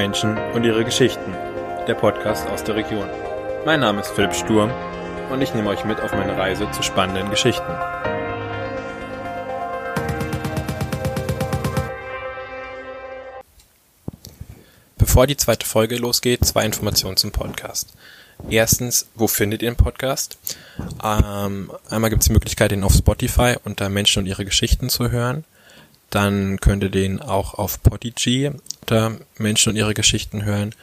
Menschen und ihre Geschichten, der Podcast aus der Region. Mein Name ist Philipp Sturm und ich nehme euch mit auf meine Reise zu spannenden Geschichten. Bevor die zweite Folge losgeht, zwei Informationen zum Podcast. Erstens, wo findet ihr den Podcast? Ähm, einmal gibt es die Möglichkeit, ihn auf Spotify unter Menschen und ihre Geschichten zu hören. Dann könnt ihr den auch auf Podigy unter Menschen und ihre Geschichten hören.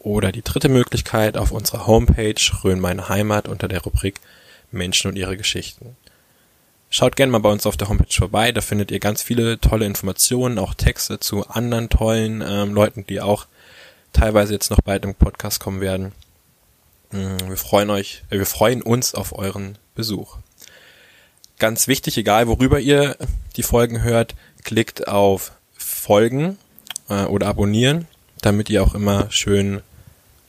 Oder die dritte Möglichkeit auf unserer Homepage Rhön meine Heimat unter der Rubrik Menschen und ihre Geschichten. Schaut gerne mal bei uns auf der Homepage vorbei, da findet ihr ganz viele tolle Informationen, auch Texte zu anderen tollen ähm, Leuten, die auch teilweise jetzt noch bald im Podcast kommen werden. Mm, wir freuen euch, äh, wir freuen uns auf euren Besuch. Ganz wichtig, egal worüber ihr die Folgen hört, klickt auf Folgen äh, oder abonnieren, damit ihr auch immer schön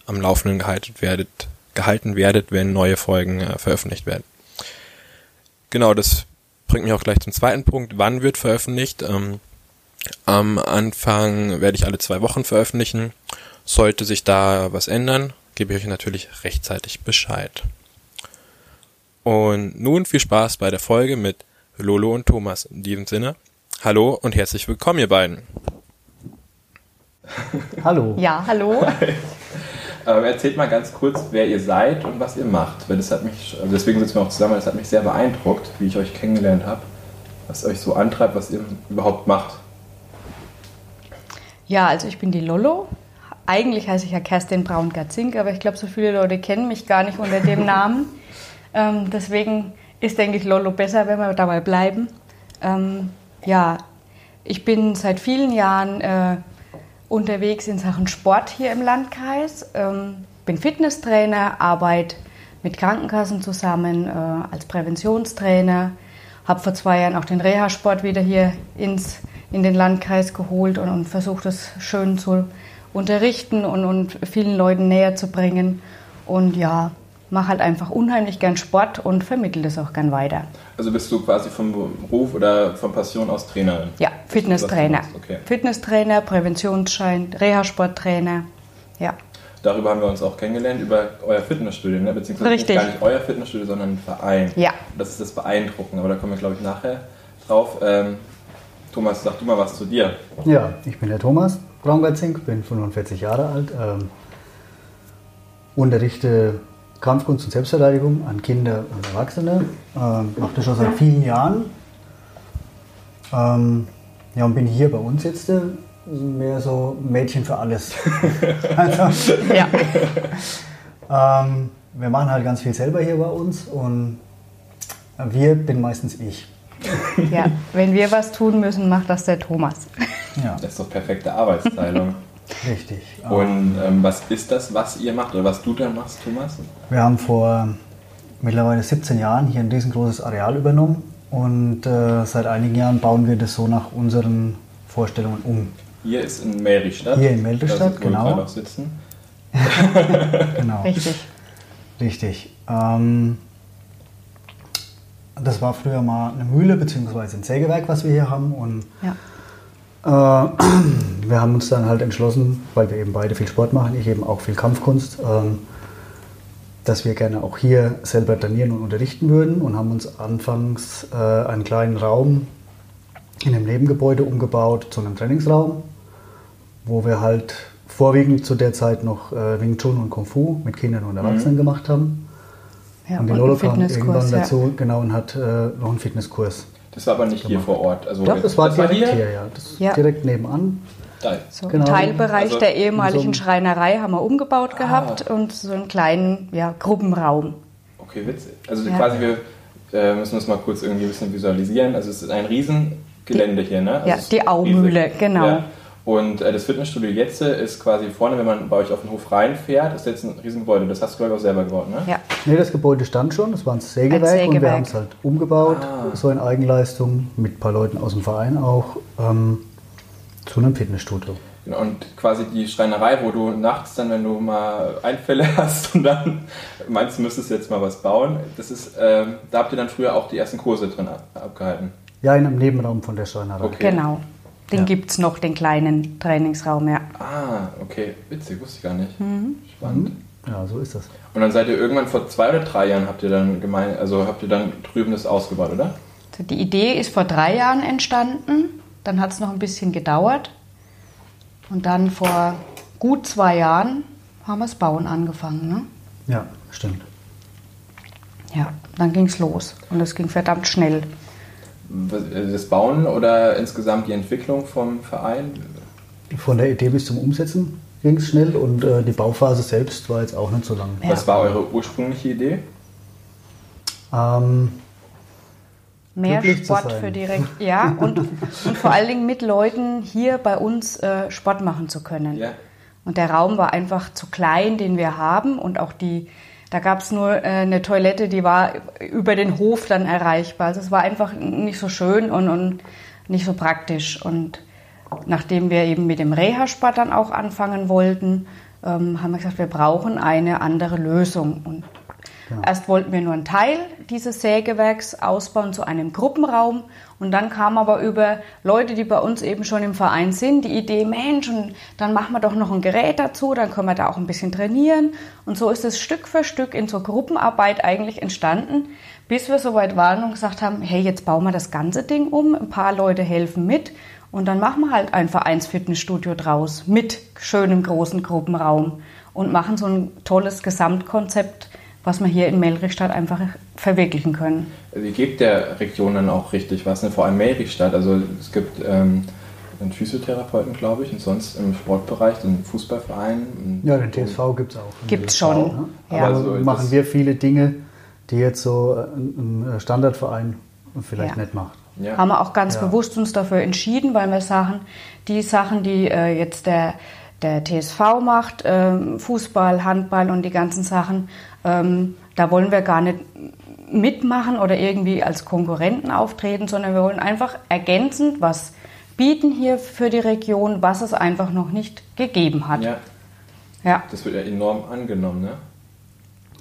am Laufenden gehalten werdet, gehalten werdet, wenn neue Folgen äh, veröffentlicht werden. Genau, das bringt mich auch gleich zum zweiten Punkt. Wann wird veröffentlicht? Ähm, am Anfang werde ich alle zwei Wochen veröffentlichen. Sollte sich da was ändern, gebe ich euch natürlich rechtzeitig Bescheid. Und nun viel Spaß bei der Folge mit Lolo und Thomas. In diesem Sinne, hallo und herzlich willkommen, ihr beiden. Hallo. Ja, hallo. ähm, erzählt mal ganz kurz, wer ihr seid und was ihr macht. Weil das hat mich, also deswegen sitzen wir auch zusammen, das hat mich sehr beeindruckt, wie ich euch kennengelernt habe. Was euch so antreibt, was ihr überhaupt macht. Ja, also ich bin die Lolo. Eigentlich heiße ich ja Kerstin Braun-Gatzink, aber ich glaube, so viele Leute kennen mich gar nicht unter dem Namen. Ähm, deswegen ist, denke ich, Lolo besser, wenn wir dabei bleiben. Ähm, ja, ich bin seit vielen Jahren äh, unterwegs in Sachen Sport hier im Landkreis. Ähm, bin Fitnesstrainer, arbeite mit Krankenkassen zusammen äh, als Präventionstrainer. Habe vor zwei Jahren auch den Reha-Sport wieder hier ins, in den Landkreis geholt und, und versuche das schön zu unterrichten und, und vielen Leuten näher zu bringen. Und ja, mache halt einfach unheimlich gern Sport und vermittle das auch gern weiter. Also bist du quasi vom Beruf oder von Passion aus Trainerin? Ja, Fitnesstrainer. Okay. Fitnesstrainer, Präventionsschein, Reha-Sporttrainer. Ja. Darüber haben wir uns auch kennengelernt, über euer Fitnessstudio, ne? beziehungsweise Richtig. gar nicht euer Fitnessstudio, sondern ein Verein. Ja. Das ist das Beeindruckende, aber da kommen wir, glaube ich, nachher drauf. Ähm, Thomas, sag du mal was zu dir. Ja, ich bin der Thomas Braungeizink, bin 45 Jahre alt, ähm, unterrichte Kampfkunst und Selbstverteidigung an Kinder und Erwachsene. Ähm, mache das schon seit vielen Jahren. Ähm, ja, und bin hier bei uns jetzt äh, mehr so Mädchen für alles. also, Ja. ähm, wir machen halt ganz viel selber hier bei uns und wir bin meistens ich. ja, wenn wir was tun müssen, macht das der Thomas. Ja, Das ist doch perfekte Arbeitsteilung. Richtig. Und ähm, was ist das, was ihr macht oder was du da machst, Thomas? Wir haben vor mittlerweile 17 Jahren hier ein riesengroßes Areal übernommen und äh, seit einigen Jahren bauen wir das so nach unseren Vorstellungen um. Hier ist in Meristadt. Hier in wir genau. auch sitzen. Genau, Richtig. richtig. Ähm, das war früher mal eine Mühle bzw. ein Sägewerk, was wir hier haben und Ja. Äh, wir haben uns dann halt entschlossen, weil wir eben beide viel Sport machen, ich eben auch viel Kampfkunst, ähm, dass wir gerne auch hier selber trainieren und unterrichten würden und haben uns anfangs äh, einen kleinen Raum in einem Nebengebäude umgebaut zu einem Trainingsraum, wo wir halt vorwiegend zu der Zeit noch äh, Wing Chun und Kung Fu mit Kindern und Erwachsenen gemacht haben. ja und die Lolo kam irgendwann Fitnesskurs. Ja. dazu genau, und hat äh, noch einen Fitnesskurs. Das war aber nicht hier vor Ort. Also Doch, das war direkt hier? hier, ja. Das ist Ja. direkt nebenan. So Genau. Ein Teilbereich Also der ehemaligen in so Schreinerei haben wir umgebaut Ah. gehabt und so einen kleinen ja, Gruppenraum. Okay, witzig. Also Ja. quasi, wir äh, müssen das mal kurz irgendwie ein bisschen visualisieren. Also es ist ein Riesengelände hier, ne? Also ja, die Aumühle, genau. Ja. Und äh, das Fitnessstudio jetzt ist quasi vorne, wenn man bei euch auf den Hof reinfährt, ist jetzt ein Riesengebäude. Das hast du, glaube ich, auch selber gebaut, ne? Ja. Nee, das Gebäude stand schon, das war ein Sägewerk, Ein und wir Sägewerk. haben es halt umgebaut, Ah. so in Eigenleistung, mit ein paar Leuten aus dem Verein auch, ähm, zu einem Fitnessstudio. Genau, und quasi die Schreinerei, wo du nachts dann, wenn du mal Einfälle hast und dann meinst, du müsstest jetzt mal was bauen, das ist, ähm, da habt ihr dann früher auch die ersten Kurse drin ab, abgehalten. Ja, in einem Nebenraum von der Schreinerei. Okay. Genau. Den Ja. gibt es noch, den kleinen Trainingsraum, ja. Ah, okay. Witzig, wusste ich gar nicht. Mhm. Spannend. Ja, so ist das. Und dann seid ihr irgendwann vor zwei oder drei Jahren habt ihr dann gemein, also habt ihr dann drüben das ausgebaut, oder? Also die Idee ist vor drei Jahren entstanden, dann hat es noch ein bisschen gedauert. Und dann vor gut zwei Jahren haben wir das Bauen angefangen. Ne? Ja, stimmt. Ja, dann ging es los und es ging verdammt schnell. Das Bauen oder insgesamt die Entwicklung vom Verein? Von der Idee bis zum Umsetzen ging es schnell und äh, die Bauphase selbst war jetzt auch nicht so lang. Ja. Was war eure ursprüngliche Idee? Ähm, Mehr Sport für die Region. Ja, und, und vor allen Dingen mit Leuten hier bei uns äh, Sport machen zu können. Ja. Und der Raum war einfach zu klein, den wir haben. Und auch die, da gab es nur äh, eine Toilette, die war über den Hof dann erreichbar. Also es war einfach nicht so schön und, und nicht so praktisch. Und nachdem wir eben mit dem Reha-Sport dann auch anfangen wollten, ähm, haben wir gesagt, wir brauchen eine andere Lösung. Und Erst wollten wir nur einen Teil dieses Sägewerks ausbauen zu einem Gruppenraum. Und dann kam aber über Leute, die bei uns eben schon im Verein sind, die Idee, Mensch, und dann machen wir doch noch ein Gerät dazu, dann können wir da auch ein bisschen trainieren. Und so ist es Stück für Stück in so Gruppenarbeit eigentlich entstanden, bis wir soweit waren und gesagt haben, hey, jetzt bauen wir das ganze Ding um, ein paar Leute helfen mit. Und dann machen wir halt ein Vereinsfitnessstudio draus mit schönem großen Gruppenraum und machen so ein tolles Gesamtkonzept, was wir hier in Melrichstadt einfach verwirklichen können. Also ihr gebt der Region dann auch richtig was, ne? vor allem Melrichstadt. Also es gibt ähm, einen Physiotherapeuten, glaube ich, und sonst im Sportbereich, den Fußballverein. ja, den TSV gibt es auch. Gibt's TSV, schon, Ne? ja. Aber so machen das- wir viele Dinge, die jetzt so äh, ein ein Standardverein vielleicht Ja. nicht macht. Ja. Haben wir auch ganz Ja. bewusst uns dafür entschieden, weil wir sagen, die Sachen, die äh, jetzt der, der TSV macht, ähm, Fußball, Handball und die ganzen Sachen, ähm, da wollen wir gar nicht mitmachen oder irgendwie als Konkurrenten auftreten, sondern wir wollen einfach ergänzend was bieten hier für die Region, was es einfach noch nicht gegeben hat. ja, Ja. das wird ja enorm angenommen, ne?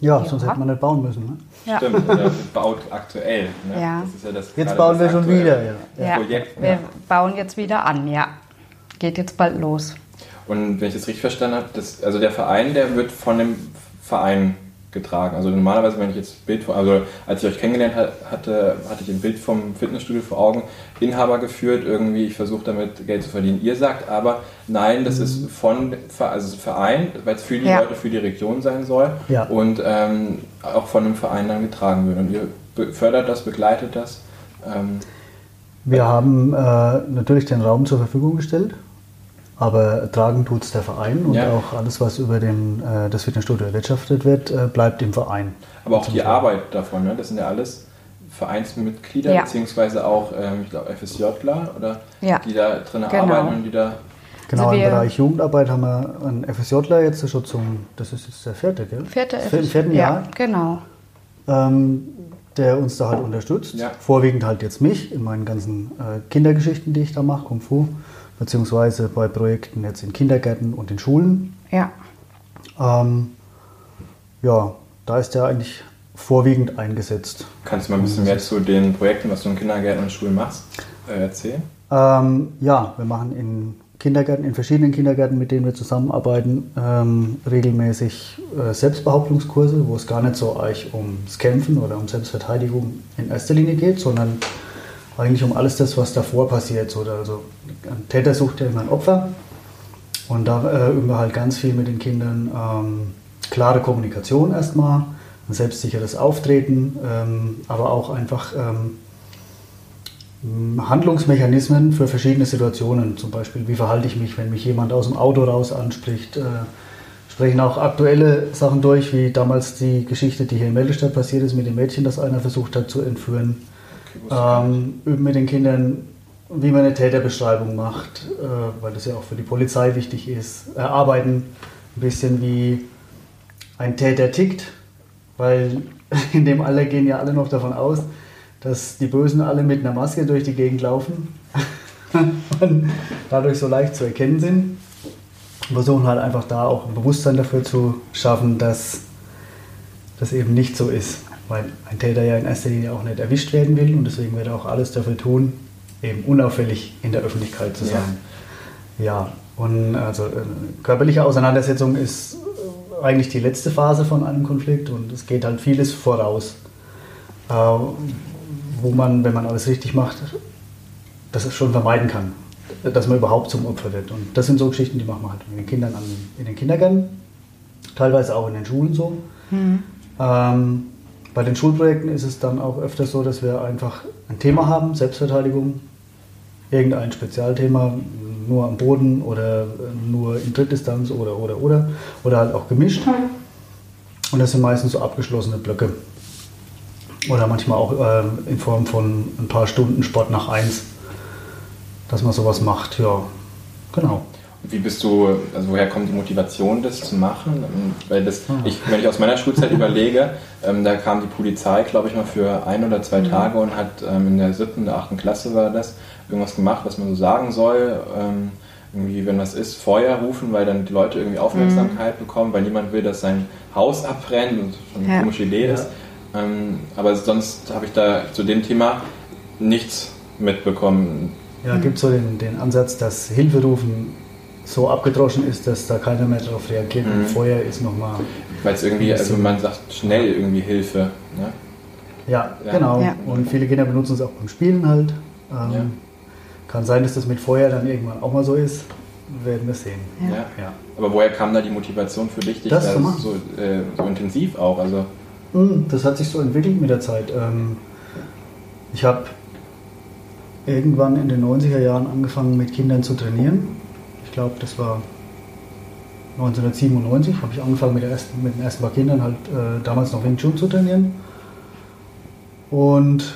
Ja, Ja. sonst hätte man nicht bauen müssen. Ne? Ja. Stimmt, also baut aktuell. Ne? Ja. Das ist ja das, Jetzt bauen wir schon wieder. Ja. Ja, Projekt. wir Ja. bauen jetzt wieder an, ja. Geht jetzt bald los. Und wenn ich das richtig verstanden habe, das, also der Verein, der wird von dem Verein getragen. Also normalerweise, wenn ich jetzt Bild, vor- also als ich euch kennengelernt ha- hatte, hatte ich ein Bild vom Fitnessstudio vor Augen, Inhaber geführt, irgendwie, ich versuche damit Geld zu verdienen. Ihr sagt aber, nein, das ist von, Ver- also Verein, weil es für die Ja. Leute, für die Region sein soll Ja. und ähm, auch von dem Verein dann getragen wird. Und ihr fördert das, begleitet das. Ähm, Wir haben äh, natürlich den Raum zur Verfügung gestellt, aber tragen tut es der Verein und Ja. auch alles, was über den, äh, das Fitnessstudio erwirtschaftet wird, äh, bleibt im Verein. Aber auch die Arbeit davon, ne? das sind ja alles Vereinsmitglieder, Ja. beziehungsweise auch, ähm, ich glaube, FSJler, oder? Ja. Die da drin Genau. arbeiten und die da. Genau, Also im Bereich Jugendarbeit haben wir einen FSJler jetzt schon zum, das ist jetzt der vierte, gell? Vierte Im vierten ja, Jahr, genau. ähm, der uns da halt unterstützt. Ja. Vorwiegend halt jetzt mich in meinen ganzen äh, Kindergeschichten, die ich da mache, Kung Fu, beziehungsweise bei Projekten jetzt in Kindergärten und in Schulen. Ja. Ähm, ja, da ist er eigentlich vorwiegend eingesetzt. Kannst du mal ein bisschen mehr zu den Projekten, was du in Kindergärten und Schulen machst, äh, erzählen? Ähm, ja, wir machen in Kindergärten, in verschiedenen Kindergärten, mit denen wir zusammenarbeiten, ähm, regelmäßig äh, Selbstbehauptungskurse, wo es gar nicht so eigentlich ums Kämpfen oder um Selbstverteidigung in erster Linie geht, sondern eigentlich um alles das, was davor passiert. So, also ein Täter sucht ja immer ein Opfer und da äh, üben wir halt ganz viel mit den Kindern ähm, klare Kommunikation erstmal, ein selbstsicheres Auftreten, ähm, aber auch einfach ähm, Handlungsmechanismen für verschiedene Situationen. Zum Beispiel, wie verhalte ich mich, wenn mich jemand aus dem Auto raus anspricht. Äh, sprechen auch aktuelle Sachen durch, wie damals die Geschichte, die hier in Meldestadt passiert ist mit dem Mädchen, das einer versucht hat zu entführen. Ähm, üben mit den Kindern, wie man eine Täterbeschreibung macht, äh, weil das ja auch für die Polizei wichtig ist. Erarbeiten ein bisschen, wie ein Täter tickt, weil in dem Alter gehen ja alle noch davon aus, dass die Bösen alle mit einer Maske durch die Gegend laufen und dadurch so leicht zu erkennen sind. Wir versuchen halt einfach da auch ein Bewusstsein dafür zu schaffen, dass das eben nicht so ist. Weil ein Täter ja in erster Linie auch nicht erwischt werden will und deswegen wird er auch alles dafür tun, eben unauffällig in der Öffentlichkeit zu sein. Ja, ja. und also äh, körperliche Auseinandersetzung ist eigentlich die letzte Phase von einem Konflikt und es geht halt vieles voraus, äh, wo man, wenn man alles richtig macht, das schon vermeiden kann, dass man überhaupt zum Opfer wird. Und das sind so Geschichten, die machen wir halt mit den Kindern an, in den Kindergärten, teilweise auch in den Schulen so. Mhm. Ähm, bei den Schulprojekten ist es dann auch öfter so, dass wir einfach ein Thema haben, Selbstverteidigung, irgendein Spezialthema, nur am Boden oder nur in Drittdistanz oder oder oder oder halt auch gemischt. Und das sind meistens so abgeschlossene Blöcke. Oder manchmal auch äh, in Form von ein paar Stunden Sport nach eins, dass man sowas macht. Ja, genau. Wie bist du, also woher kommt die Motivation, das zu machen? Weil das, ich, wenn ich aus meiner Schulzeit überlege, ähm, da kam die Polizei, glaube ich mal, für ein oder zwei mhm. Tage und hat ähm, in der siebten, der achten Klasse war das, irgendwas gemacht, was man so sagen soll. Ähm, irgendwie, wenn was ist, Feuer rufen, weil dann die Leute irgendwie Aufmerksamkeit mhm. bekommen, weil niemand will, dass sein Haus abbrennt und schon eine ja. komische Idee ist. Ähm, aber sonst habe ich da zu dem Thema nichts mitbekommen. Ja, gibt es so den, den Ansatz, dass Hilfe rufen so abgedroschen ist, dass da keiner mehr darauf reagiert. Mhm. Und Feuer ist nochmal. Weil es irgendwie, also man sagt schnell irgendwie Hilfe. Ne? Ja, ja, genau. Ja. Und viele Kinder benutzen es auch beim Spielen halt. Ähm, ja. Kann sein, dass das mit Feuer dann irgendwann auch mal so ist. Werden wir sehen. Ja. ja. Aber woher kam da die Motivation für dich, dich das, da so, äh, so, intensiv auch? Also hm, das hat sich so entwickelt mit der Zeit. Ähm, ich habe irgendwann in den 90er Jahren angefangen mit Kindern zu trainieren glaube, das war 1997, habe ich angefangen mit, ersten, mit, den ersten paar Kindern halt äh, damals noch Wing Chun zu trainieren. Und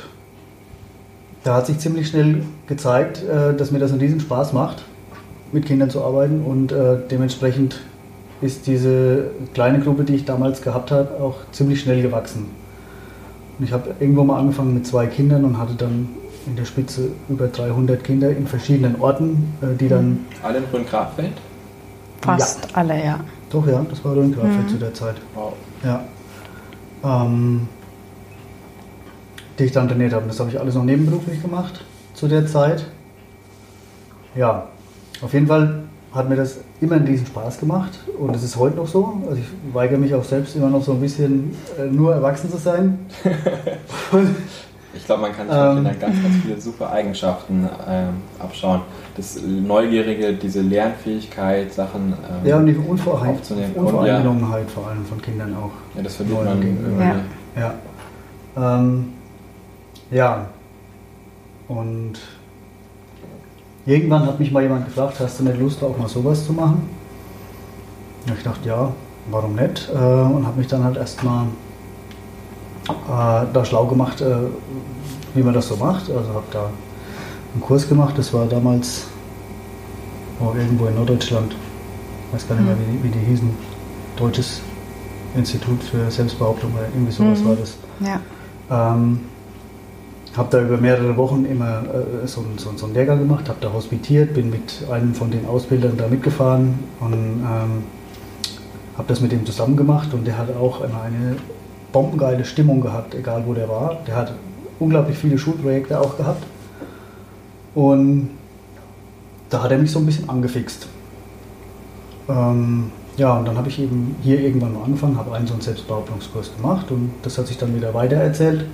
da hat sich ziemlich schnell gezeigt, äh, dass mir das einen riesen Spaß macht, mit Kindern zu arbeiten und äh, dementsprechend ist diese kleine Gruppe, die ich damals gehabt habe, auch ziemlich schnell gewachsen. Und ich habe irgendwo mal angefangen mit zwei Kindern und hatte dann in der Spitze über 300 Kinder in verschiedenen Orten, äh, die dann... Mhm. Alle in Rhön-Grabfeld? Fast ja. alle, ja. Doch, ja, das war Rhön-Grabfeld mhm. zu der Zeit. Wow. Ja. Ähm, die ich dann trainiert habe. Das habe ich alles noch nebenberuflich gemacht zu der Zeit. Ja, auf jeden Fall hat mir das immer einen riesen Spaß gemacht und es ist heute noch so. Also ich weigere mich auch selbst immer noch so ein bisschen äh, nur erwachsen zu sein. Ich glaube, man kann sich ähm, ganz, ganz viele super Eigenschaften ähm, abschauen. Das Neugierige, diese Lernfähigkeit, Sachen ähm, ja, und die Unvorein aufzunehmen. Unvoreingenommenheit ja. vor allem von Kindern auch. Ja, das verliert man irgendwie. Ja. Ja. Ähm, ja. Und irgendwann hat mich mal jemand gefragt, hast du nicht Lust, auch mal sowas zu machen? Und ich dachte, ja, warum nicht? Äh, und habe mich dann halt erstmal äh, da schlau gemacht, äh, wie man das so macht. Also habe da einen Kurs gemacht, das war damals oh, irgendwo in Norddeutschland, ich weiß gar nicht mehr, wie die, wie die hießen, Deutsches Institut für Selbstbehauptung oder irgendwie sowas mhm. war das. Ja. Ähm, habe da über mehrere Wochen immer äh, so, so, so einen Lehrgang gemacht, habe da hospitiert, bin mit einem von den Ausbildern da mitgefahren und ähm, habe das mit ihm zusammen gemacht und der hat auch immer eine bombengeile Stimmung gehabt, egal wo der war. Der hat unglaublich viele Schulprojekte auch gehabt. Und da hat er mich so ein bisschen angefixt. Ähm, ja, und dann habe ich eben hier irgendwann mal angefangen, habe einen so einen Selbstbehauptungskurs gemacht und das hat sich dann wieder weitererzählt.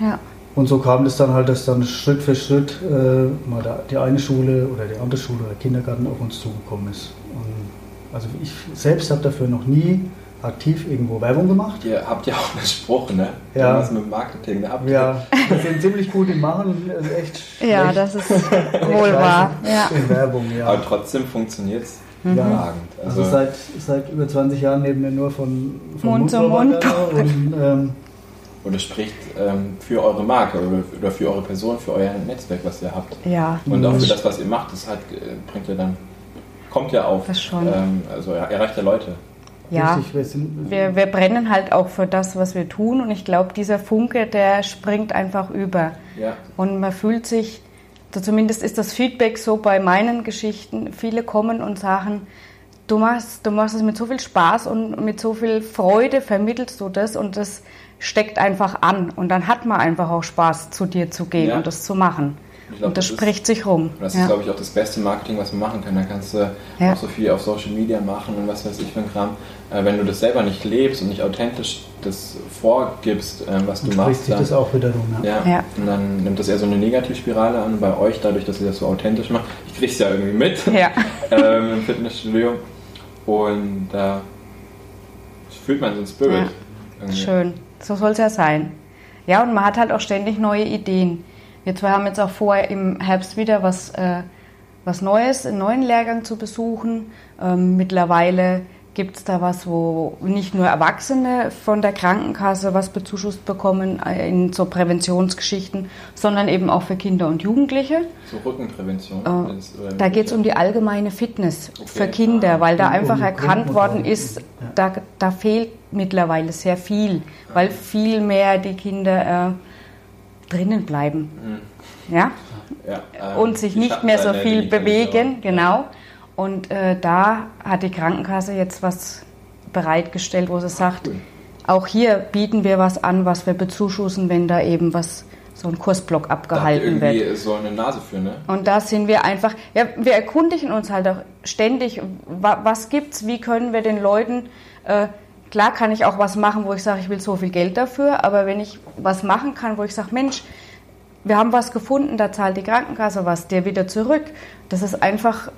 Ja. Und so kam es dann halt, dass dann Schritt für Schritt äh, mal da, die eine Schule oder die andere Schule oder Kindergarten auf uns zugekommen ist. Und also ich selbst habe dafür noch nie aktiv irgendwo Werbung gemacht. Ihr habt ja auch einen Spruch, ne? Ja. Was mit Marketing, da habt Ja, wir sind ziemlich gut im Machen, also echt Ja, das ist wohl wahr. Ja. In Werbung, ja. Aber trotzdem funktioniert es mhm. überragend. Also, also, seit, seit über 20 Jahren nehmen wir nur von, von Mund, Mund zu Mund. Und, ähm, und es spricht ähm, für eure Marke oder für eure Person, für euer Netzwerk, was ihr habt. Ja. Und auch für das, was ihr macht, das halt, bringt ja dann, kommt ja auf. Das schon. Ähm, also erreicht ja Leute. Ja, wir, wir, brennen halt auch für das, was wir tun und ich glaube, dieser Funke, der springt einfach über. Ja. Und man fühlt sich, zumindest ist das Feedback so bei meinen Geschichten, viele kommen und sagen, du machst, du machst es mit so viel Spaß und mit so viel Freude vermittelst du das und das steckt einfach an und dann hat man einfach auch Spaß, zu dir zu gehen ja. und das zu machen. Glaub, und das, das spricht ist, sich rum. Das ja. ist, glaube ich, auch das beste Marketing, was man machen kann. Da kannst du ja. auch so viel auf Social Media machen und was weiß ich für ein Kram. Äh, wenn du das selber nicht lebst und nicht authentisch das vorgibst, äh, was und du machst, dann, das auch wiederum, ja. ja. Und dann nimmt das eher so eine Negativspirale an. Bei euch, dadurch, dass ihr das so authentisch macht, ich kriege es ja irgendwie mit ja. ähm, im Fitnessstudio. Und da äh, fühlt man so ein Spirit. Schön, so soll es ja sein. Ja, und man hat halt auch ständig neue Ideen. Wir zwei haben jetzt auch vor, im Herbst wieder was, äh, was Neues, einen neuen Lehrgang zu besuchen. Ähm, mittlerweile gibt es da was, wo nicht nur Erwachsene von der Krankenkasse was bezuschusst bekommen äh, in so Präventionsgeschichten, sondern eben auch für Kinder und Jugendliche. So Rückenprävention? Äh, äh, da geht es um die allgemeine Fitness okay. für Kinder, weil da einfach erkannt worden ist, da, da fehlt mittlerweile sehr viel, weil viel mehr die Kinder äh, drinnen bleiben. Mhm. Ja? ja ähm, und sich nicht mehr so viel bewegen, genau. Und äh, da hat die Krankenkasse jetzt was bereitgestellt, wo sie sagt, auch hier bieten wir was an, was wir bezuschussen, wenn da eben was so ein Kursblock abgehalten da wird. so eine Nase für, ne? Und da sind wir einfach, ja, wir erkundigen uns halt auch ständig, was gibt's, wie können wir den Leuten äh, Klar kann ich auch was machen, wo ich sage, ich will so viel Geld dafür, aber wenn ich was machen kann, wo ich sage, Mensch, wir haben was gefunden, da zahlt die Krankenkasse was, der wieder zurück. Das ist einfach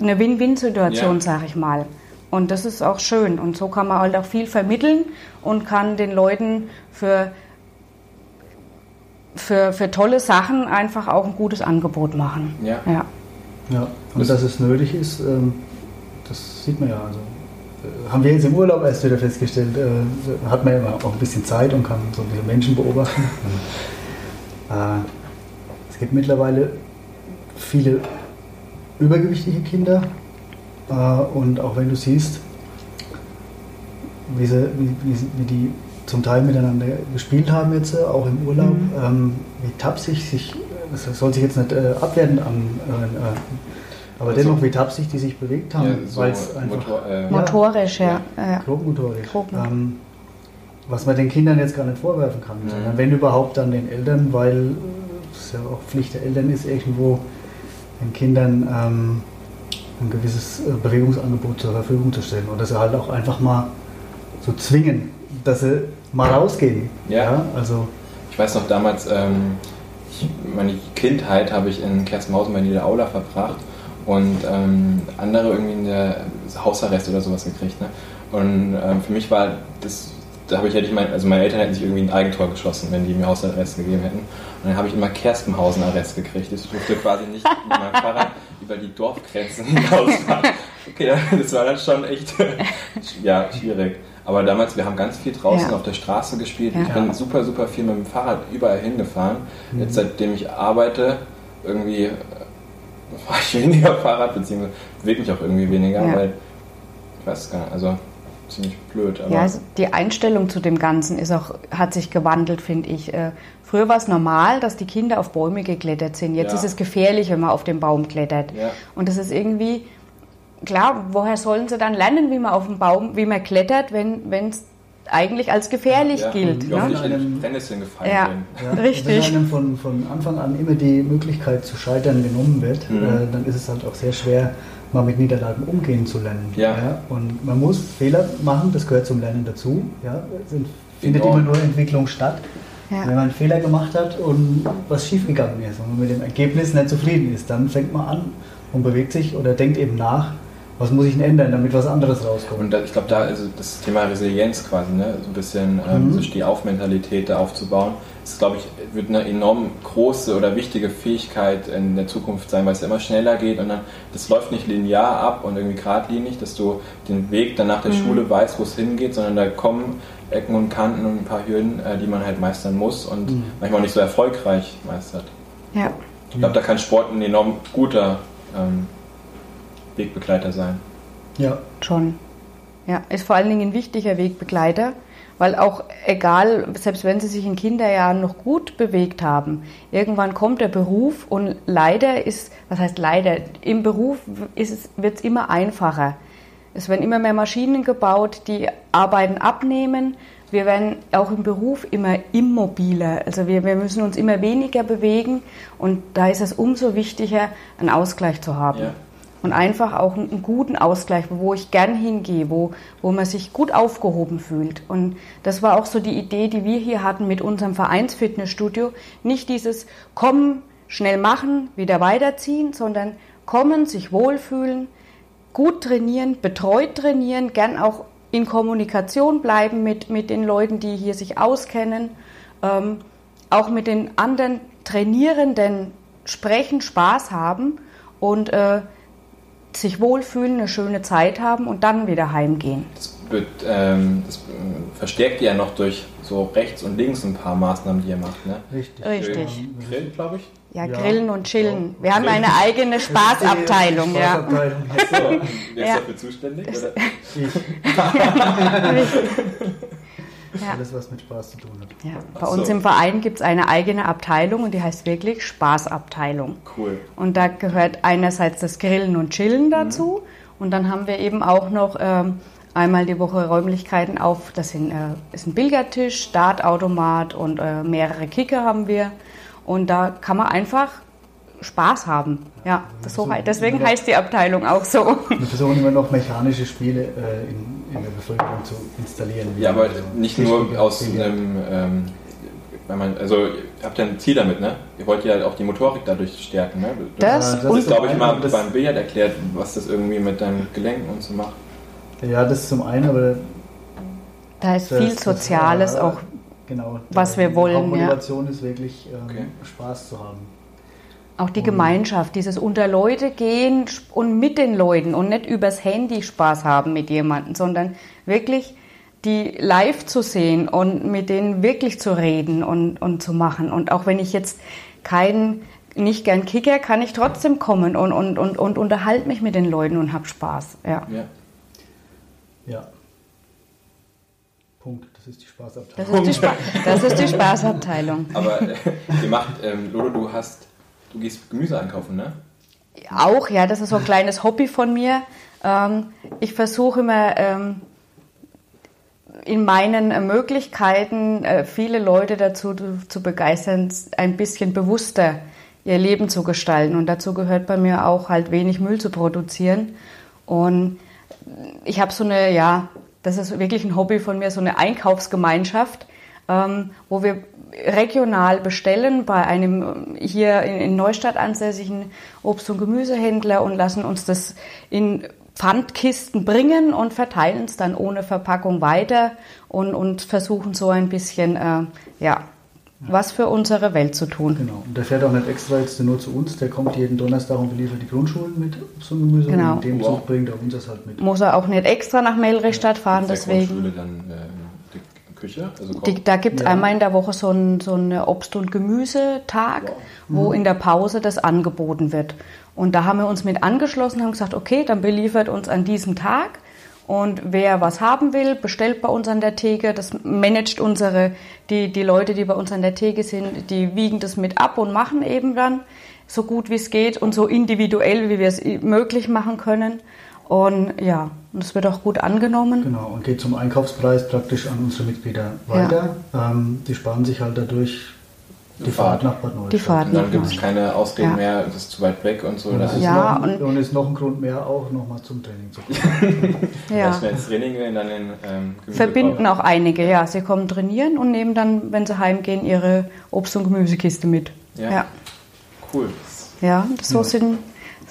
eine Win-Win-Situation, ja. sage ich mal. Und das ist auch schön. Und so kann man halt auch viel vermitteln und kann den Leuten für, für, für tolle Sachen einfach auch ein gutes Angebot machen. Ja. Ja, ja. und dass es nötig ist, ähm, das sieht man ja. Also haben wir jetzt im Urlaub erst wieder festgestellt, äh, hat man ja auch ein bisschen Zeit und kann so ein bisschen Menschen beobachten. äh, es gibt mittlerweile viele übergewichtige Kinder äh, und auch wenn du siehst, wie, sie, wie, wie, die zum Teil miteinander gespielt haben jetzt, äh, auch im Urlaub, mhm. ähm, wie tapsig sich, das soll sich jetzt nicht äh, abwertend an, äh, aber also, dennoch, wie tapsig die sich bewegt haben, ja, so weil es einfach. Motor, äh, motorisch, ja. ja. Grobmotorisch. Ähm, was man den Kindern jetzt gar nicht vorwerfen kann, mhm. sondern wenn überhaupt dann den Eltern, weil es ja auch Pflicht der Eltern ist, irgendwo den Kindern ähm, ein gewisses äh, Bewegungsangebot zur Verfügung zu stellen oder sie halt auch einfach mal so zwingen, dass sie mal rausgehen. Ja. ja also ich weiß noch damals, ähm, ich, meine Kindheit habe ich in Kersmausen bei der Aula verbracht und ähm, andere irgendwie in der Hausarrest oder sowas gekriegt. Ne? Und ähm, für mich war das, da habe ich hätte ich mein, also meine Eltern hätten sich irgendwie ein Eigentor geschossen, wenn die mir Hausarrest gegeben hätten. Und dann habe ich immer Kerstenhausen-Arrest gekriegt. Ich durfte quasi nicht mit meinem Fahrrad über die Dorfgrenzen hinausfahren. Okay, das war dann schon echt ja, schwierig. Aber damals, wir haben ganz viel draußen ja. auf der Straße gespielt. Ja. Ich bin super, super viel mit dem Fahrrad überall hingefahren. Mhm. Jetzt, seitdem ich arbeite, irgendwie fahre ich weniger Fahrrad, beziehungsweise bewege mich auch irgendwie weniger, ja. weil ich weiß gar nicht, also ziemlich blöd. ja, also die Einstellung zu dem Ganzen ist auch, hat sich gewandelt, finde ich. Äh, früher war es normal, dass die Kinder auf Bäume geklettert sind. Jetzt ja. ist es gefährlich, wenn man auf den Baum klettert. Ja. Und das ist irgendwie, klar, woher sollen sie dann lernen, wie man auf dem Baum, wie man klettert, wenn es eigentlich als gefährlich ja, gilt. Ja, ne? einem Brennnesseln gefallen ja, ja, Richtig. Wenn einem von, von Anfang an immer die Möglichkeit zu scheitern genommen wird, mhm. äh, dann ist es halt auch sehr schwer, mal mit Niederlagen umgehen zu lernen. Ja. ja. Und man muss Fehler machen, das gehört zum Lernen dazu. Ja. Es findet immer nur Entwicklung statt. Ja. Wenn man einen Fehler gemacht hat und was schiefgegangen ist und man mit dem Ergebnis nicht zufrieden ist, dann fängt man an und bewegt sich oder denkt eben nach, was muss ich denn ändern, damit was anderes rauskommt. Und da, ich glaube, da also das Thema Resilienz quasi, ne, so ein bisschen ähm, mhm. so Steh-auf-Mentalität da aufzubauen, ist, glaube ich, wird eine enorm große oder wichtige Fähigkeit in der Zukunft sein, weil es immer schneller geht und dann, das läuft nicht linear ab und irgendwie geradlinig, dass du den Weg dann nach der mhm. Schule weißt, wo es hingeht, sondern da kommen Ecken und Kanten und ein paar Hürden, äh, die man halt meistern muss und mhm. manchmal auch nicht so erfolgreich meistert. Ja. Ich glaube, da kann Sport ein enorm guter ähm, Wegbegleiter sein. Ja. Schon. Ja, ist vor allen Dingen ein wichtiger Wegbegleiter, weil auch egal, selbst wenn sie sich in Kinderjahren noch gut bewegt haben, irgendwann kommt der Beruf und leider ist, was heißt leider, im Beruf wird es immer einfacher. Es werden immer mehr Maschinen gebaut, die Arbeiten abnehmen. wir werden auch im Beruf immer immobiler. Also wir, wir müssen uns immer weniger bewegen und da ist es umso wichtiger, einen Ausgleich zu haben. Ja. Und einfach auch einen, guten Ausgleich, wo ich gern hingehe, wo, wo man sich gut aufgehoben fühlt. Und das war auch so die Idee, die wir hier hatten mit unserem Vereinsfitnessstudio. Nicht dieses kommen, schnell machen, wieder weiterziehen, sondern kommen, sich wohlfühlen, gut trainieren, betreut trainieren, gern auch in Kommunikation bleiben mit, mit den Leuten, die hier sich auskennen, ähm, auch mit den anderen Trainierenden sprechen, Spaß haben und äh, sich wohlfühlen, eine schöne Zeit haben und dann wieder heimgehen. Das, wird, ähm, das äh, verstärkt ihr ja noch durch so rechts und links ein paar Maßnahmen, die ihr macht, ne? Richtig. Richtig. Grill, glaube ich. Ja, Ja. grillen und chillen. Ja. Wir haben eine eigene Spaßabteilung, ja. Spaßabteilung. Wer ist Ja. dafür zuständig? Ja. Alles, was mit Spaß zu tun hat. Ja, bei so. uns im Verein gibt es eine eigene Abteilung und die heißt wirklich Spaßabteilung. Cool. Und da gehört einerseits das Grillen und Chillen dazu und dann haben wir eben auch noch ähm, einmal die Woche Räumlichkeiten auf. Das sind, äh, ist ein Billardtisch, Startautomat und äh, mehrere Kicker haben wir. Und da kann man einfach Spaß haben. Ja, das so, deswegen heißt die Abteilung auch so. Wir versuchen immer noch mechanische Spiele äh, in, in der Bevölkerung zu installieren. Ja, aber Also nicht nur aus einem, ähm, wenn man, also ihr habt ja ein Ziel damit, ne? Ihr wollt ja auch die Motorik dadurch stärken, ne? Das das Das und ist, glaube ich, mal das- beim Billard erklärt, was das irgendwie mit deinen Gelenken und so macht. Ja, das ist zum einen, aber da ist das, viel das, Soziales äh, auch. Genau. was die wir wollen, ja. Hauptmotivation ist wirklich ähm, Okay. Spaß zu haben. Auch die Gemeinschaft, dieses unter Leute gehen und mit den Leuten und nicht übers Handy Spaß haben mit jemandem, sondern wirklich die live zu sehen und mit denen wirklich zu reden und, und zu machen. Und auch wenn ich jetzt keinen, nicht gern kicke, kann ich trotzdem kommen und, und, und, und unterhalte mich mit den Leuten und habe Spaß. Ja. Ja. Ja. Punkt. Das ist die Das Spaßabteilung. ist die, Spa das ist die Spaßabteilung. Aber äh, ihr macht, ähm, Lolo, du hast, du gehst Gemüse einkaufen, ne? Auch, ja, das ist so ein kleines Hobby von mir. Ähm, ich versuche immer ähm, in meinen äh, Möglichkeiten äh, viele Leute dazu zu, begeistern, ein bisschen bewusster ihr Leben zu gestalten. Und dazu gehört bei mir auch halt wenig Müll zu produzieren. Und ich habe so eine, ja, das ist wirklich ein Hobby von mir, so eine Einkaufsgemeinschaft, ähm, wo wir regional bestellen bei einem ähm, hier in, Neustadt ansässigen Obst- und Gemüsehändler und lassen uns das in Pfandkisten bringen und verteilen es dann ohne Verpackung weiter und, und versuchen so ein bisschen, äh, ja, was für unsere Welt zu tun. Genau. Und der fährt auch nicht extra jetzt nur zu uns, der kommt jeden Donnerstag und beliefert die Grundschulen mit Obst und Gemüse. Genau. Und in dem Wow. Zug bringt er uns das halt mit. Muss er auch nicht extra nach Melrichstadt fahren, deswegen. Grundschule dann äh, Küche? Also? Die, da gibt es Ja. einmal in der Woche so einen so Obst- und Gemüsetag, Wow. wo in der Pause das angeboten wird. Und da haben wir uns mit angeschlossen, haben gesagt, okay, dann beliefert uns an diesem Tag. Und wer was haben will, bestellt bei uns an der Theke. Das managt unsere, die, die Leute, die bei uns an der Theke sind, die wiegen das mit ab und machen eben dann so gut wie es geht und so individuell, wie wir es möglich machen können. Und ja, und es wird auch gut angenommen. Genau, und geht zum Einkaufspreis praktisch an unsere Mitglieder weiter. Ähm, die sparen sich halt dadurch die, Fahrt. Fahrt nach Bad Neustadt. Die Fahrt Und dann gibt es keine Ausreden Ja. mehr, es ist zu weit weg und so. Und, Das das ist Ja, noch, und- und ist noch ein Grund mehr auch, nochmal zum Training zu kommen. Ja. schnell ins Training gehen, dann den ähm, Gemüse Verbinden auch einige, ja. Sie kommen trainieren und nehmen dann, wenn sie heimgehen, ihre Obst- und Gemüsekiste mit. Ja. ja. Cool. Ja, das so Ja. sind,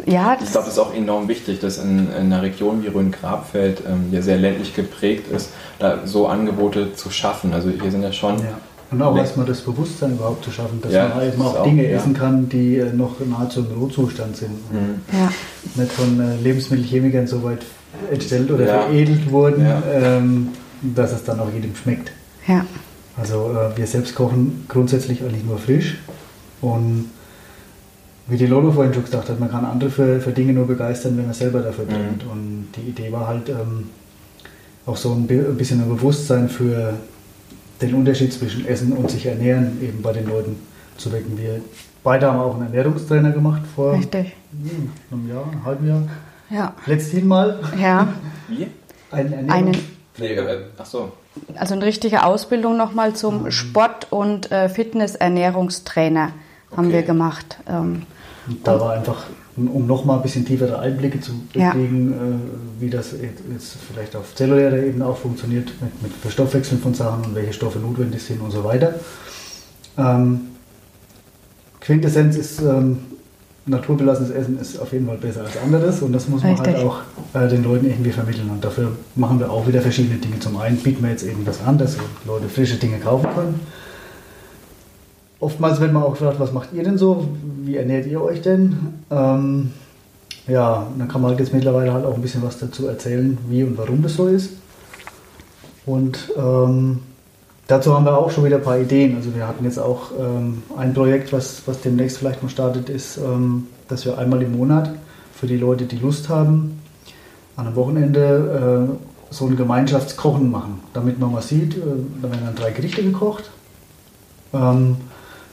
ja, Ich glaube, das ist auch enorm wichtig, dass in, in einer Region wie Rhön-Grabfeld, ähm, die ja sehr ländlich geprägt ist, da so Angebote zu schaffen. Also hier sind ja schon Ja. Und auch erstmal das Bewusstsein überhaupt zu schaffen, dass Ja, man eben auch auch, Dinge ja. essen kann, die äh, noch nahezu im Rohzustand sind. Mhm. ja, Nicht von äh, Lebensmittelchemikern so weit entstellt oder Ja. veredelt wurden, Ja. ähm, dass es dann auch jedem schmeckt. ja, Also äh, wir selbst kochen grundsätzlich eigentlich nur frisch und wie die Lolo vorhin schon gesagt hat, man kann andere für, für Dinge nur begeistern, wenn man selber dafür Mhm. brennt. Und die Idee war halt ähm, auch so ein, bi- ein bisschen ein Bewusstsein für den Unterschied zwischen Essen und sich ernähren eben bei den Leuten zu wecken. Wir beide haben auch einen Ernährungstrainer gemacht vor richtig. hm, einem Jahr, einem halben Jahr. Ja, Letzthin mal ja. Wie? Einen, Nee, äh, ach so. Also eine richtige Ausbildung nochmal zum Mhm. Sport- und äh, Fitness-Ernährungstrainer haben Okay. wir gemacht. Ähm, Und da war einfach, um nochmal ein bisschen tiefere Einblicke zu Ja. kriegen, äh, wie das jetzt vielleicht auf zellulärer Ebene auch funktioniert, mit, mit Verstoffwechseln von Sachen und welche Stoffe notwendig sind und so weiter. Ähm, Quintessenz ist, ähm, naturbelassenes Essen ist auf jeden Fall besser als anderes und das muss man Richtig. halt auch äh, den Leuten irgendwie vermitteln und dafür machen wir auch wieder verschiedene Dinge. Zum einen bieten wir jetzt eben das an, dass Leute frische Dinge kaufen können. Oftmals wird man auch gefragt, was macht ihr denn so? Wie ernährt ihr euch denn? Ähm, ja, dann kann man halt jetzt mittlerweile halt auch ein bisschen was dazu erzählen, wie und warum das so ist. Und ähm, dazu haben wir auch schon wieder ein paar Ideen. Also wir hatten jetzt auch ähm, ein Projekt, was, was demnächst vielleicht mal startet, ist, ähm, dass wir einmal im Monat für die Leute, die Lust haben, an einem Wochenende äh, so ein Gemeinschaftskochen machen, damit man mal sieht, äh, da werden dann drei Gerichte gekocht, ähm,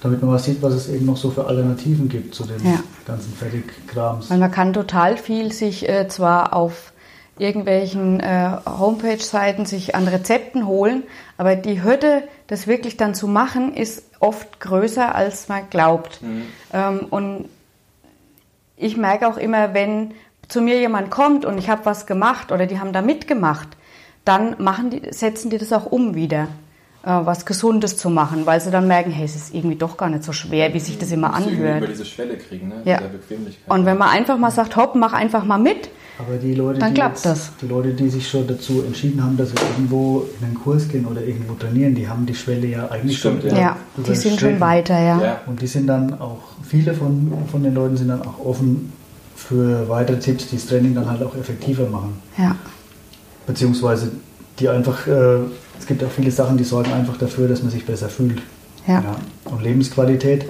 damit man mal sieht, was es eben noch so für Alternativen gibt zu den Ja. ganzen Fertigkrams. weil man kann total viel sich äh, zwar auf irgendwelchen äh, Homepage-Seiten sich an Rezepten holen, aber die Hürde, das wirklich dann zu machen, ist oft größer, als man glaubt. Ähm, und ich merke auch immer, wenn zu mir jemand kommt und ich habe was gemacht oder die haben da mitgemacht, dann machen die, setzen die das auch um wieder, was Gesundes zu machen, weil sie dann merken, hey, es ist irgendwie doch gar nicht so schwer, wie sich das immer anhört. über diese Schwelle kriegen, ne? Ja. Und wenn man einfach mal sagt, hopp, mach einfach mal mit, Aber die Leute, Dann die, klappt jetzt, das. die Leute, die sich schon dazu entschieden haben, dass sie irgendwo in einen Kurs gehen oder irgendwo trainieren, die haben die Schwelle ja eigentlich Stimmt, schon ja. ja, die sind schon überschritten. weiter, ja. Ja. Und die sind dann auch, viele von, von den Leuten sind dann auch offen für weitere Tipps, die das Training dann halt auch effektiver machen. Ja, Beziehungsweise die einfach, äh, es gibt auch viele Sachen, die sorgen einfach dafür, dass man sich besser fühlt. ja. Und Lebensqualität,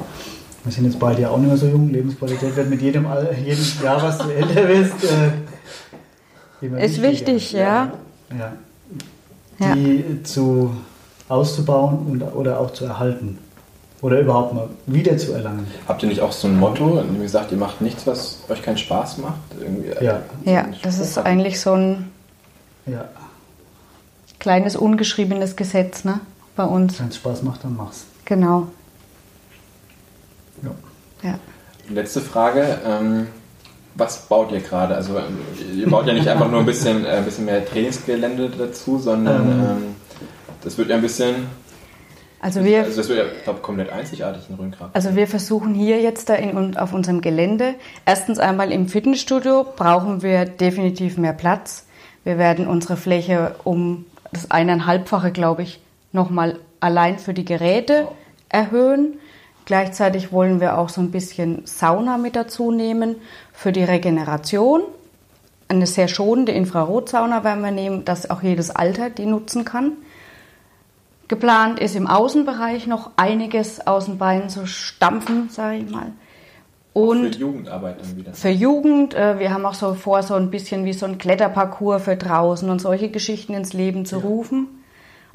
wir sind jetzt beide ja auch nicht mehr so jung, Lebensqualität wird mit jedem, Al- jedem Jahr, was du älter wirst, äh, immer Ist wichtig, ja. ja. Ja. Die zu auszubauen und, oder auch zu erhalten. Oder überhaupt mal wieder zu erlangen. Habt ihr nicht auch so ein Motto, in dem ihr sagt, ihr macht nichts, was euch keinen Spaß macht? Irgendwie, Ja. Ja, das ist eigentlich so ein Ja, kleines ungeschriebenes Gesetz, ne, bei uns. wenn es Spaß macht, dann mach's. Genau, Ja. ja. Letzte Frage. Ähm, was baut ihr gerade? Also ihr baut ja nicht einfach nur ein bisschen, äh, ein bisschen mehr Trainingsgelände dazu, sondern Ähm. ähm, das wird ja ein bisschen, Also wir, also das wird ja, ich glaube, komplett einzigartig in Rhöngrab. also wir versuchen hier jetzt da in, auf unserem Gelände, erstens einmal im Fitnessstudio brauchen wir definitiv mehr Platz. Wir werden unsere Fläche um das eineinhalbfache, glaube ich, nochmal allein für die Geräte erhöhen. Gleichzeitig wollen wir auch so ein bisschen Sauna mit dazu nehmen für die Regeneration. Eine sehr schonende Infrarotsauna werden wir nehmen, dass auch jedes Alter die nutzen kann. Geplant ist im Außenbereich noch einiges aus den Beinen zu stampfen, sage ich mal. Und für Jugendarbeit dann wieder. für Jugend, äh, wir haben auch so vor, so ein bisschen wie so ein Kletterparcours für draußen und solche Geschichten ins Leben zu rufen.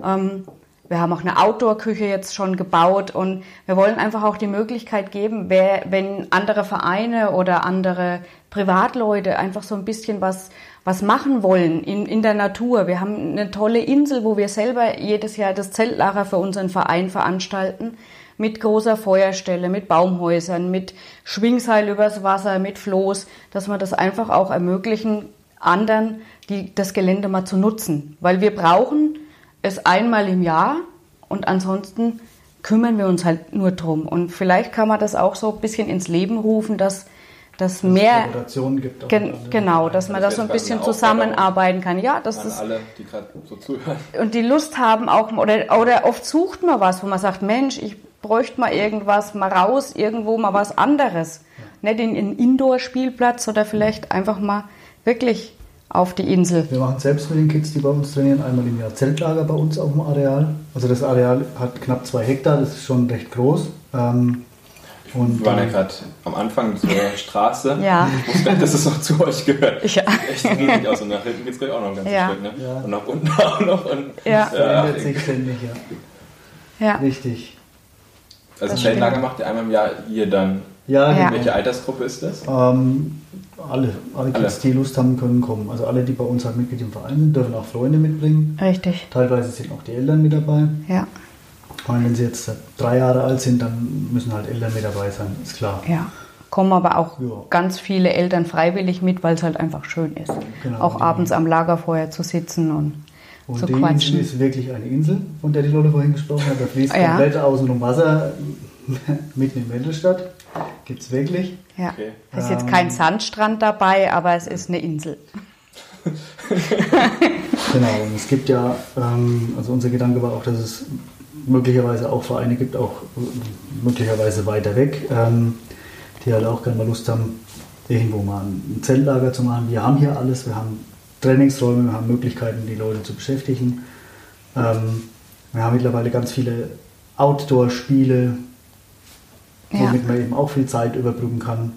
Ähm, wir haben auch eine Outdoor-Küche jetzt schon gebaut und wir wollen einfach auch die Möglichkeit geben, wer, wenn andere Vereine oder andere Privatleute einfach so ein bisschen was, was machen wollen in, in der Natur. Wir haben eine tolle Insel, wo wir selber jedes Jahr das Zeltlager für unseren Verein veranstalten mit großer Feuerstelle, mit Baumhäusern, mit Schwingseil übers Wasser, mit Floß, dass wir das einfach auch ermöglichen, anderen die, das Gelände mal zu nutzen. Weil wir brauchen es einmal im Jahr und ansonsten kümmern wir uns halt nur drum. Und vielleicht kann man das auch so ein bisschen ins Leben rufen, dass, dass Dass mehr, gibt. gen, genau, dass man da Das so ein bisschen zusammenarbeiten kann. Ja, das ist alle, die gerade so zuhören. und die Lust haben auch, oder, oder oft sucht man was, wo man sagt, Mensch, ich bräuchte mal irgendwas, mal raus, irgendwo mal was anderes. Nicht in einen Indoor-Spielplatz oder vielleicht einfach mal wirklich auf die Insel. Wir machen selbst mit den Kids, die bei uns trainieren, einmal im Jahr Zeltlager bei uns auf dem Areal. Also das Areal hat knapp zwei Hektar, das ist schon recht groß. Ähm, und Wir waren ja äh, gerade am Anfang zur Straße. Ja. Ich wusste dass es noch zu euch gehört. Ja. Echt riesig aus. Und nach hinten geht es auch noch ein ganzes Ja. Stück. Ne? Ja. Und nach unten auch noch. Und, Ja. verändert sich ständig, ja. Ja, Richtig. Also stimmt. macht ihr einmal im Jahr hier dann Ja, Ja. genau. Welche Altersgruppe ist das? Ähm, alle, alle Kids, Alle. die Lust haben, können kommen. Also alle, die bei uns halt Mitglied im Verein sind, dürfen auch Freunde mitbringen. Richtig. Teilweise sind auch die Eltern mit dabei. Ja, Und wenn sie jetzt drei Jahre alt sind, dann müssen halt Eltern mit dabei sein, ist klar. ja. Kommen aber auch Ja. ganz viele Eltern freiwillig mit, weil es halt einfach schön ist. Genau. auch abends am Lagerfeuer zu sitzen und, Und zu die Insel quatschen. ist wirklich eine Insel, von der die Lotte vorhin gesprochen hat. Da fließt Ja. komplett außenrum Wasser mitten in Wendelstadt. Gibt es wirklich. Ja. Okay. Es ist jetzt Ähm. kein Sandstrand dabei, aber es ist eine Insel. Genau, und es gibt ja, ähm, also unser Gedanke war auch, dass es möglicherweise auch Vereine gibt, auch äh, möglicherweise weiter weg, ähm, die halt auch gerne mal Lust haben, irgendwo mal ein Zeltlager zu machen. Wir haben hier alles, wir haben Trainingsräume, wir haben Möglichkeiten, die Leute zu beschäftigen. Ähm, wir haben mittlerweile ganz viele Outdoor-Spiele, Ja. womit man eben auch viel Zeit überbrücken kann.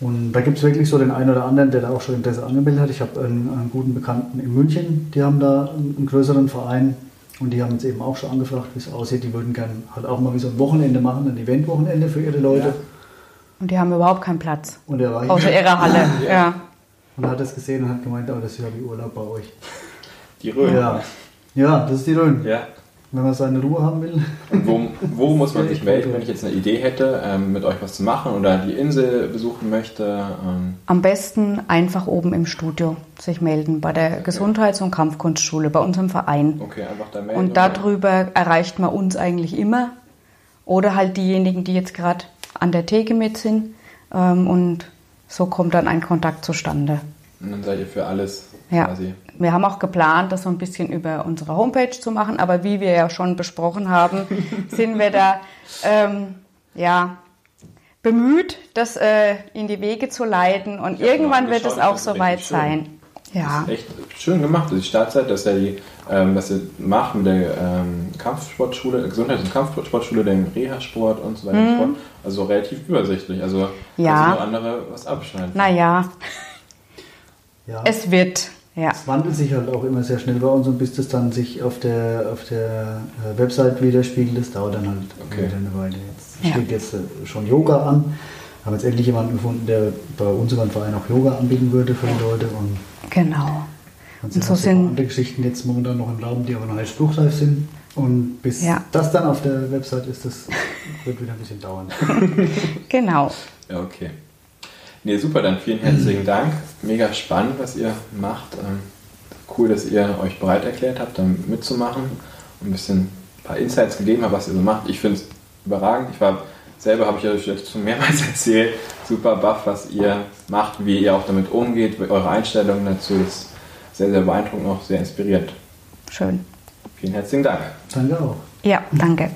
Und da gibt es wirklich so den einen oder anderen, der da auch schon Interesse angemeldet hat. Ich habe einen, einen guten Bekannten in München, die haben da einen, einen größeren Verein und die haben uns eben auch schon angefragt, wie es aussieht. Die würden gerne halt auch mal wie so ein Wochenende machen, ein Eventwochenende für ihre Leute. Ja. Und die haben überhaupt keinen Platz. Und er war Außer ihrer Halle. Ja. Und hat das gesehen und hat gemeint, oh, das ist ja wie Urlaub bei euch. Die Rhön. Ja, ja das ist die Rhön. Ja. Wenn man seine Ruhe haben will. Und wo, wo muss man sich melden, wenn ich jetzt eine Idee hätte, ähm, mit euch was zu machen oder die Insel besuchen möchte? Ähm, Am besten einfach oben im Studio sich melden bei der Gesundheits- und Kampfkunstschule, bei unserem Verein. okay, einfach da melden. Und darüber erreicht man uns eigentlich immer. Oder halt diejenigen, die jetzt gerade an der Theke mit sind. Ähm, Und so kommt dann ein Kontakt zustande. Und dann seid ihr für alles Ja. quasi. Wir haben auch geplant, das so ein bisschen über unsere Homepage zu machen, aber wie wir ja schon besprochen haben, sind wir da ähm, ja, bemüht, das äh, in die Wege zu leiten und Ich irgendwann wird es auch soweit schön. sein. Ja, Das ist echt schön gemacht. Also die Startzeit, dass er die, ähm, was ihr macht mit der ähm, Kampfsportschule, Gesundheits- und Kampfsportschule, dem Reha-Sport und so weiter und so fort. Also relativ übersichtlich. Also Mhm. Ja. noch andere was abschneiden. naja, Ja. es wird. Ja, Es wandelt sich halt auch immer sehr schnell bei uns und bis das dann sich auf der, auf der äh, Website widerspiegelt, das dauert dann halt Okay. wieder eine Weile. Jetzt Ja. steht jetzt äh, schon Yoga an. Haben jetzt endlich jemanden gefunden, der bei uns über den Verein auch Yoga anbieten würde für die Leute. Und genau. Und sind so sind- andere Geschichten jetzt momentan noch im Laufen, die aber noch nicht spruchreif sind. Und bis Ja. das dann auf der Website ist, das wird wieder ein bisschen dauern. Genau. Ja, okay. Nee, super, dann vielen herzlichen Dank. Mega spannend, was ihr macht. Ähm, cool, dass ihr euch bereit erklärt habt, da mitzumachen und ein bisschen ein paar Insights gegeben habt, was ihr so macht. Ich finde es überragend. Ich war selber, habe ich euch jetzt schon mehrmals erzählt, super baff, was ihr macht, wie ihr auch damit umgeht, eure Einstellung dazu. Das ist sehr, sehr beeindruckend, auch sehr inspiriert. Schön. Vielen herzlichen Dank. Danke auch. Ja, danke.